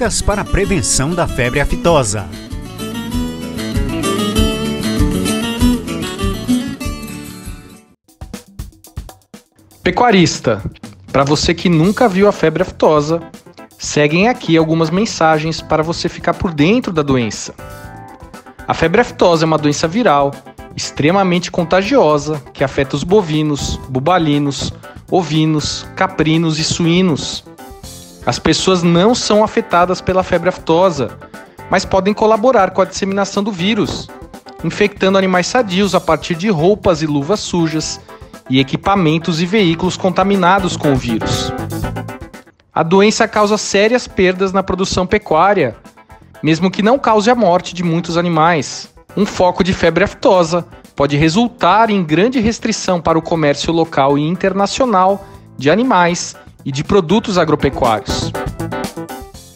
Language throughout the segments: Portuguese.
Dicas para a prevenção da febre aftosa. Pecuarista, para você que nunca viu a febre aftosa, seguem aqui algumas mensagens para você ficar por dentro da doença. A febre aftosa é uma doença viral extremamente contagiosa que afeta os bovinos, bubalinos, ovinos, caprinos e suínos. As pessoas não são afetadas pela febre aftosa, mas podem colaborar com a disseminação do vírus, infectando animais sadios a partir de roupas e luvas sujas e equipamentos e veículos contaminados com o vírus. A doença causa sérias perdas na produção pecuária, mesmo que não cause a morte de muitos animais. Um foco de febre aftosa pode resultar em grande restrição para o comércio local e internacional de animais e de produtos agropecuários.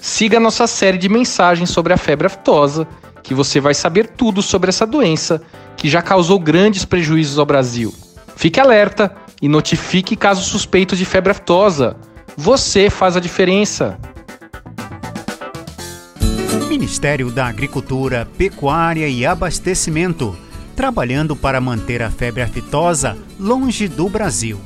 Siga nossa série de mensagens sobre a febre aftosa, que você vai saber tudo sobre essa doença que já causou grandes prejuízos ao Brasil. Fique alerta e notifique caso suspeito de febre aftosa. Você faz a diferença. Ministério da Agricultura, Pecuária e Abastecimento, trabalhando para manter a febre aftosa longe do Brasil.